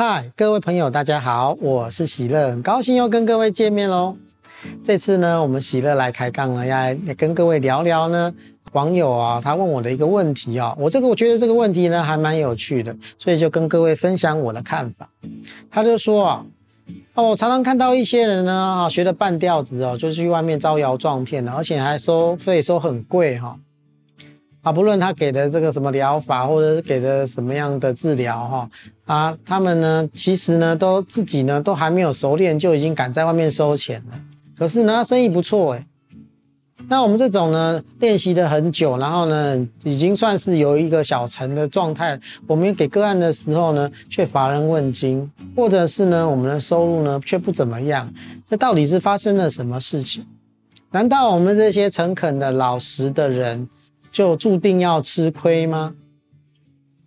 嗨，各位朋友，大家好，我是喜乐，很高兴又跟各位见面喽。这次呢，我们喜乐来开杠了，要来跟各位聊聊呢，网友啊，他问我的一个问题啊，我这个我觉得这个问题呢还蛮有趣的，所以就跟各位分享我的看法。他就说啊，哦，我常常看到一些人呢啊，学的半吊子哦，就去外面招摇撞骗的，而且还收费收很贵哈。不论他给的这个什么疗法，或者是给的什么样的治疗，哈，啊，他们呢，其实呢，都自己呢，都还没有熟练，就已经敢在外面收钱了。可是呢，生意不错哎。那我们这种呢，练习的很久，然后呢，已经算是有一个小成的状态。我们给个案的时候呢，却乏人问津，或者是呢，我们的收入呢，却不怎么样。这到底是发生了什么事情？难道我们这些诚恳的老实的人，就注定要吃亏吗？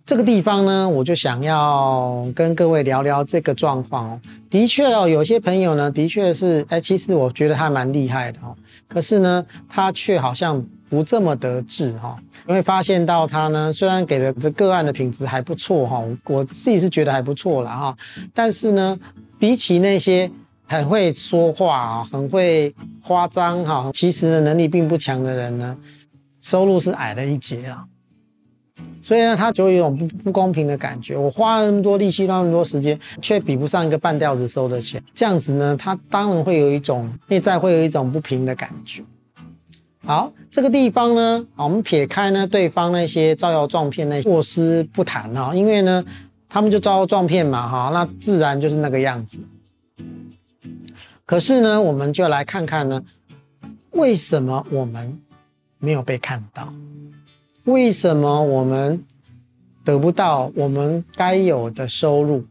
这个地方呢，我就想要跟各位聊聊这个状况哦。的确哦，有些朋友呢，的确是，哎，其实我觉得他蛮厉害的哦。可是呢，他却好像不这么得志哈。你会发现到他呢，虽然给的这个案的品质还不错哈，我自己是觉得还不错了哈。但是呢，比起那些很会说话啊、很会夸张哈，其实呢，能力并不强的人呢。收入是矮了一截啊，所以呢，他就有一种不不公平的感觉。我花了那么多力气，那么多时间，却比不上一个半吊子收的钱。这样子呢，他当然会有一种内在会有一种不平的感觉。好，这个地方呢，我们撇开呢对方那些招摇撞骗那些过失不谈啊，因为呢，他们就招摇撞骗嘛，哈，那自然就是那个样子。可是呢，我们就来看看呢，为什么我们没有被看到，为什么我们得不到我们该有的收入？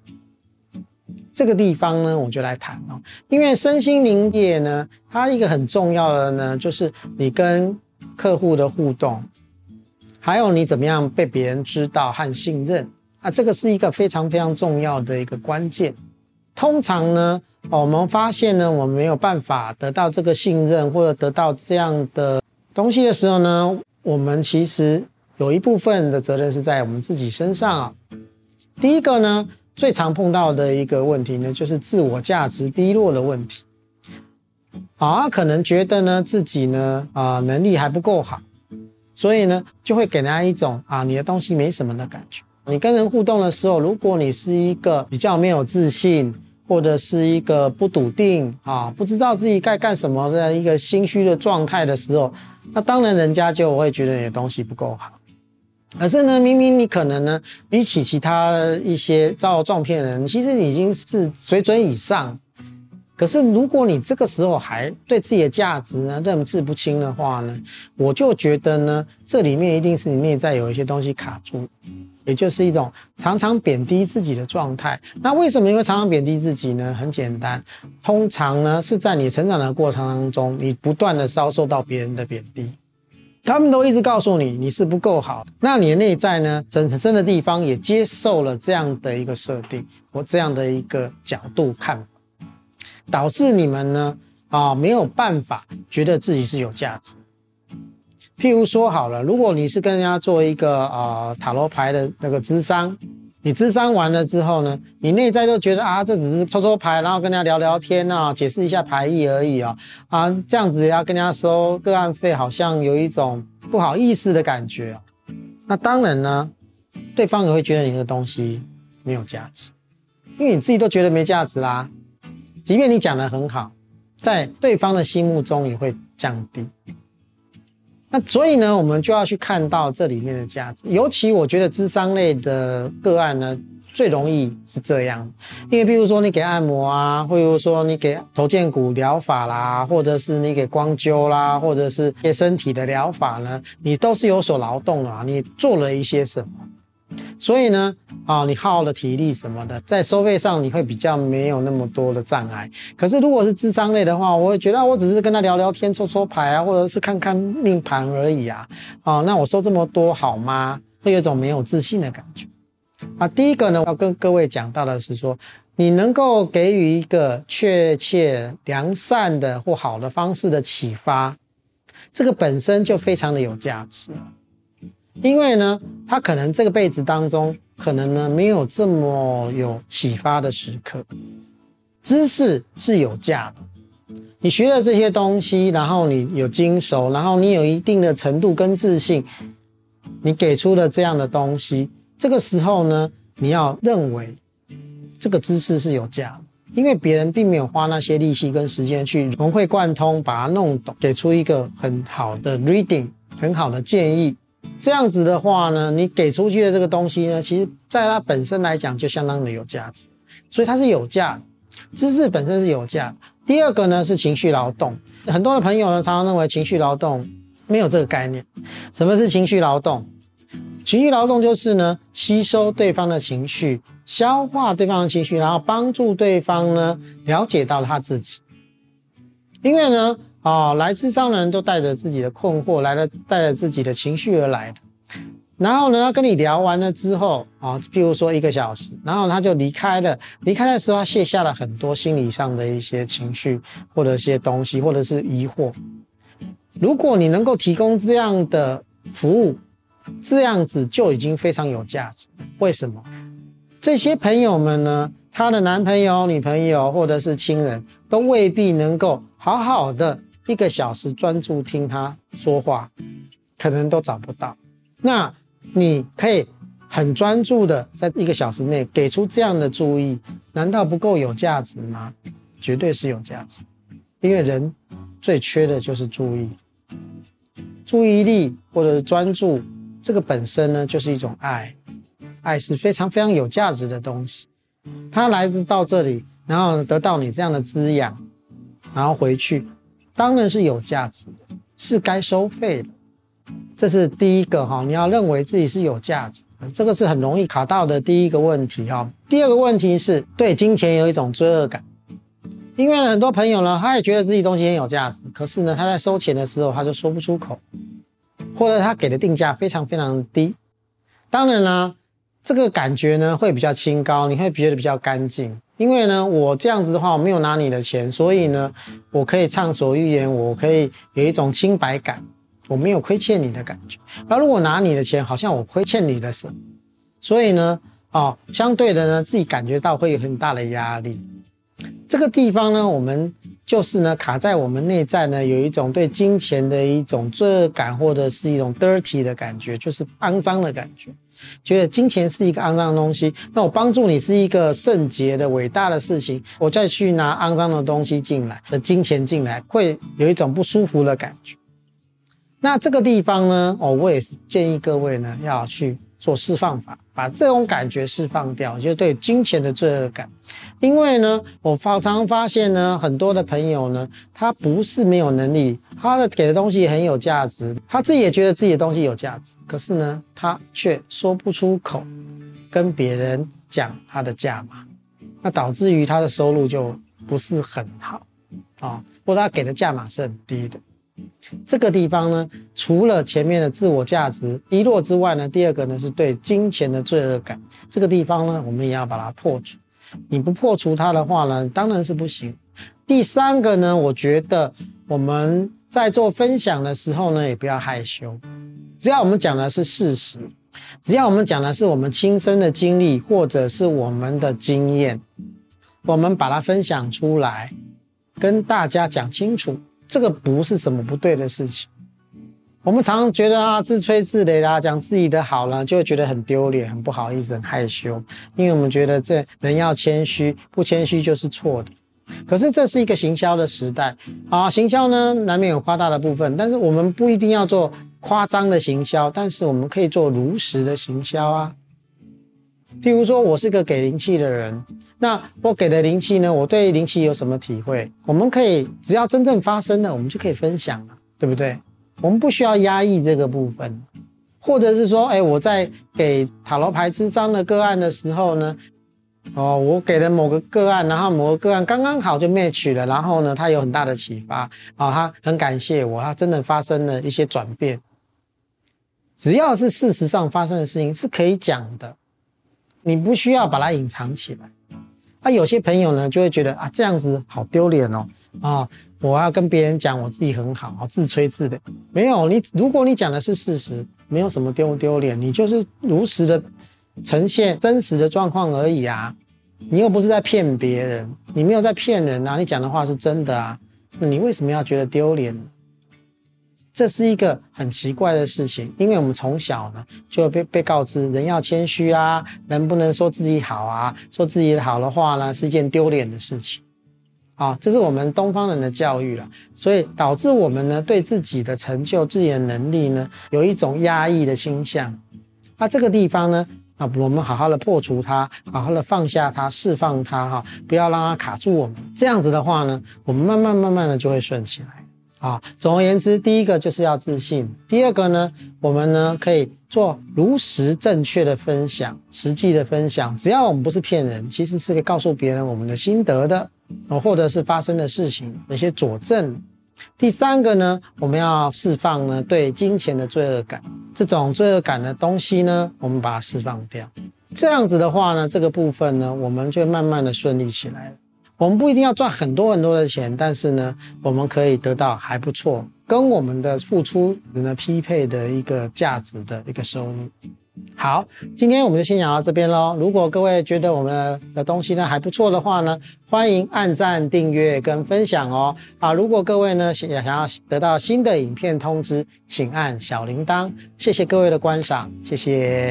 这个地方呢，我就来谈哦。因为身心灵业呢，它一个很重要的呢，就是你跟客户的互动，还有你怎么样被别人知道和信任啊，这个是一个非常非常重要的一个关键。通常呢，我们发现呢，我们没有办法得到这个信任，或者得到这样的。东西的时候呢，我们其实有一部分的责任是在我们自己身上啊。第一个呢，最常碰到的一个问题呢，就是自我价值低落的问题。啊，可能觉得呢自己呢啊能力还不够好，所以呢就会给人家一种啊你的东西没什么的感觉。你跟人互动的时候，如果你是一个比较没有自信，或者是一个不笃定啊，不知道自己该干什么的一个心虚的状态的时候。那当然，人家就会觉得你的东西不够好。可是呢，明明你可能呢，比起其他一些招摇撞骗人，其实你已经是水准以上。可是如果你这个时候还对自己的价值呢认知不清的话呢，我就觉得呢，这里面一定是你内在有一些东西卡住。也就是一种常常贬低自己的状态。那为什么你会常常贬低自己呢？很简单，通常呢是在你成长的过程当中，你不断的遭受到别人的贬低，他们都一直告诉你你是不够好。那你的内在呢，很深的地方也接受了这样的一个设定或这样的一个角度看法，导致你们呢啊没有办法觉得自己是有价值。譬如说好了，如果你是跟人家做一个呃塔罗牌的那个咨商，你咨商完了之后呢，你内在就觉得啊，这只是抽抽牌，然后跟人家聊聊天啊，解释一下牌意而已啊，啊，这样子要跟人家收个案费，好像有一种不好意思的感觉。那当然呢，对方也会觉得你的东西没有价值，因为你自己都觉得没价值啦。即便你讲得很好，在对方的心目中也会降低。那所以呢，我们就要去看到这里面的价值。尤其我觉得智商类的个案呢，最容易是这样，因为比如说你给按摩啊，或者说你给头肩骨疗法啦，或者是你给光灸啦，或者是给身体的疗法呢，你都是有所劳动啊，你做了一些什么。所以呢，啊，你耗了体力什么的，在收费上你会比较没有那么多的障碍。可是如果是智商类的话，我觉得我只是跟他聊聊天、抽抽牌啊，或者是看看命盘而已啊，啊，那我收这么多好吗？会有一种没有自信的感觉。啊，第一个呢，要跟各位讲到的是说，你能够给予一个确切、良善的或好的方式的启发，这个本身就非常的有价值。因为呢，他可能这个辈子当中，可能呢没有这么有启发的时刻。知识是有价的，你学了这些东西，然后你有经熟，然后你有一定的程度跟自信，你给出了这样的东西，这个时候呢，你要认为这个知识是有价的，因为别人并没有花那些力气跟时间去融会贯通，把它弄懂，给出一个很好的 reading，很好的建议。这样子的话呢，你给出去的这个东西呢，其实在它本身来讲就相当的有价值，所以它是有价的。知识本身是有价。第二个呢是情绪劳动，很多的朋友呢常常认为情绪劳动没有这个概念。什么是情绪劳动？情绪劳动就是呢吸收对方的情绪，消化对方的情绪，然后帮助对方呢了解到他自己。因为呢啊、来咨商的人都带着自己的困惑来了，带着自己的情绪而来的。然后呢，跟你聊完了之后啊，譬如说一个小时，然后他就离开了。离开的时候，他卸下了很多心理上的一些情绪，或者一些东西，或者是疑惑。如果你能够提供这样的服务，这样子就已经非常有价值。为什么？这些朋友们呢，他的男朋友、女朋友或者是亲人都未必能够好好的一个小时专注听他说话，可能都找不到。那。你可以很专注的在一个小时内给出这样的注意，难道不够有价值吗？绝对是有价值，因为人最缺的就是注意，注意力或者是专注，这个本身呢就是一种爱，爱是非常非常有价值的东西。他来到这里，然后得到你这样的滋养，然后回去，当然是有价值的，是该收费的。这是第一个哈，你要认为自己是有价值，这个是很容易卡到的第一个问题哈。第二个问题是对金钱有一种罪恶感，因为很多朋友呢，他也觉得自己东西很有价值，可是呢，他在收钱的时候他就说不出口，或者他给的定价非常非常低。当然呢，这个感觉呢会比较清高，你会觉得比较干净，因为呢，我这样子的话，我没有拿你的钱，所以呢，我可以畅所欲言，我可以有一种清白感。我没有亏欠你的感觉，而如果拿你的钱，好像我亏欠你的什么，所以呢，哦，相对的呢，自己感觉到会有很大的压力。这个地方呢，我们就是呢，卡在我们内在呢，有一种对金钱的一种罪恶感，或者是一种 dirty 的感觉，就是肮脏的感觉，觉得金钱是一个肮脏的东西。那我帮助你是一个圣洁的伟大的事情，我再去拿肮脏的东西进来的金钱进来，会有一种不舒服的感觉。那这个地方呢，哦，我也是建议各位呢要去做释放法，把这种感觉释放掉，就是对金钱的罪恶感。因为呢，我常常发现呢，很多的朋友呢，他不是没有能力，他的给的东西很有价值，他自己也觉得自己的东西有价值，可是呢，他却说不出口跟别人讲他的价码，那导致于他的收入就不是很好啊，哦，或者他给的价码是很低的。这个地方呢，除了前面的自我价值低落之外呢，第二个呢是对金钱的罪恶感。这个地方呢，我们也要把它破除。你不破除它的话呢，当然是不行。第三个呢，我觉得我们在做分享的时候呢，也不要害羞。只要我们讲的是事实，只要我们讲的是我们亲身的经历或者是我们的经验，我们把它分享出来，跟大家讲清楚。这个不是什么不对的事情，我们常常觉得啊，自吹自擂啦，讲自己的好了，就会觉得很丢脸、很不好意思、很害羞，因为我们觉得这人要谦虚，不谦虚就是错的。可是这是一个行销的时代啊，行销呢难免有夸大的部分，但是我们不一定要做夸张的行销，但是我们可以做如实的行销啊。譬如说，我是个给灵气的人，那我给的灵气呢？我对灵气有什么体会？我们可以只要真正发生了，我们就可以分享了，对不对？我们不需要压抑这个部分，或者是说，哎，我在给塔罗牌咨商的个案的时候呢，哦，我给了某个个案，然后某个个案刚刚好就 match 了，然后呢，他有很大的启发，啊、他很感谢我，他真的发生了一些转变。只要是事实上发生的事情，是可以讲的。你不需要把它隐藏起来。啊，有些朋友呢就会觉得啊，这样子好丢脸哦。啊，我要跟别人讲我自己很好啊，自吹自擂。没有你，如果你讲的是事实，没有什么丢不丢脸，你就是如实的呈现真实的状况而已啊。你又不是在骗别人，你没有在骗人啊，你讲的话是真的啊，那你为什么要觉得丢脸？这是一个很奇怪的事情，因为我们从小呢就被被告知人要谦虚啊，人不能说自己好啊，说自己好的话呢是一件丢脸的事情，啊，这是我们东方人的教育了，所以导致我们呢对自己的成就、自己的能力呢有一种压抑的倾向。那这个地方呢，啊，我们好好的破除它，好好的放下它，释放它，哈，不要让它卡住我们。这样子的话呢，我们慢慢慢慢的就会顺起来。啊，总而言之，第一个就是要自信。第二个呢，我们呢可以做如实正确的分享，实际的分享。只要我们不是骗人，其实是可以告诉别人我们的心得的，或者是发生的事情的一些佐证。第三个呢，我们要释放呢对金钱的罪恶感，这种罪恶感的东西呢，我们把它释放掉。这样子的话呢，这个部分呢，我们就慢慢的顺利起来了。我们不一定要赚很多很多的钱，但是呢，我们可以得到还不错，跟我们的付出呢匹配的一个价值的一个收入。好，今天我们就先讲到这边喽。如果各位觉得我们的东西呢还不错的话呢，欢迎按赞、订阅跟分享哦。啊，如果各位呢想想要得到新的影片通知，请按小铃铛。谢谢各位的观赏，谢谢。